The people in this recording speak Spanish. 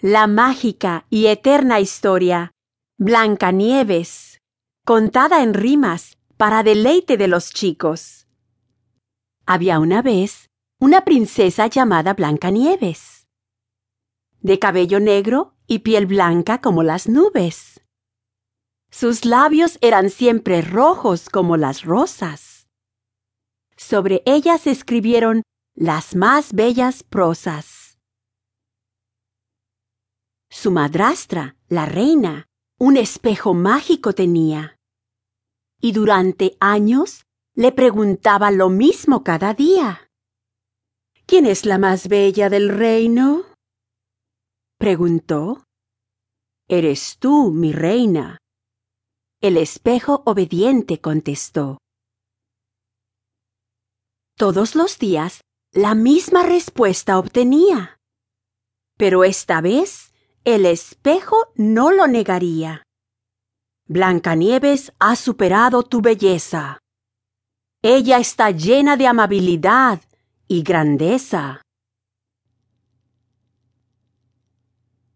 La mágica y eterna historia Blancanieves, contada en rimas para deleite de los chicos. Había una vez una princesa llamada Blancanieves, de cabello negro y piel blanca como las nubes. Sus labios eran siempre rojos como las rosas. Sobre ellas escribieron las más bellas prosas. Su madrastra, la reina, un espejo mágico tenía. Y durante años le preguntaba lo mismo cada día. ¿Quién es la más bella del reino? preguntó. Eres tú, mi reina. El espejo obediente contestó. Todos los días la misma respuesta obtenía. Pero esta vez el espejo no lo negaría. Blancanieves ha superado tu belleza. Ella está llena de amabilidad y grandeza.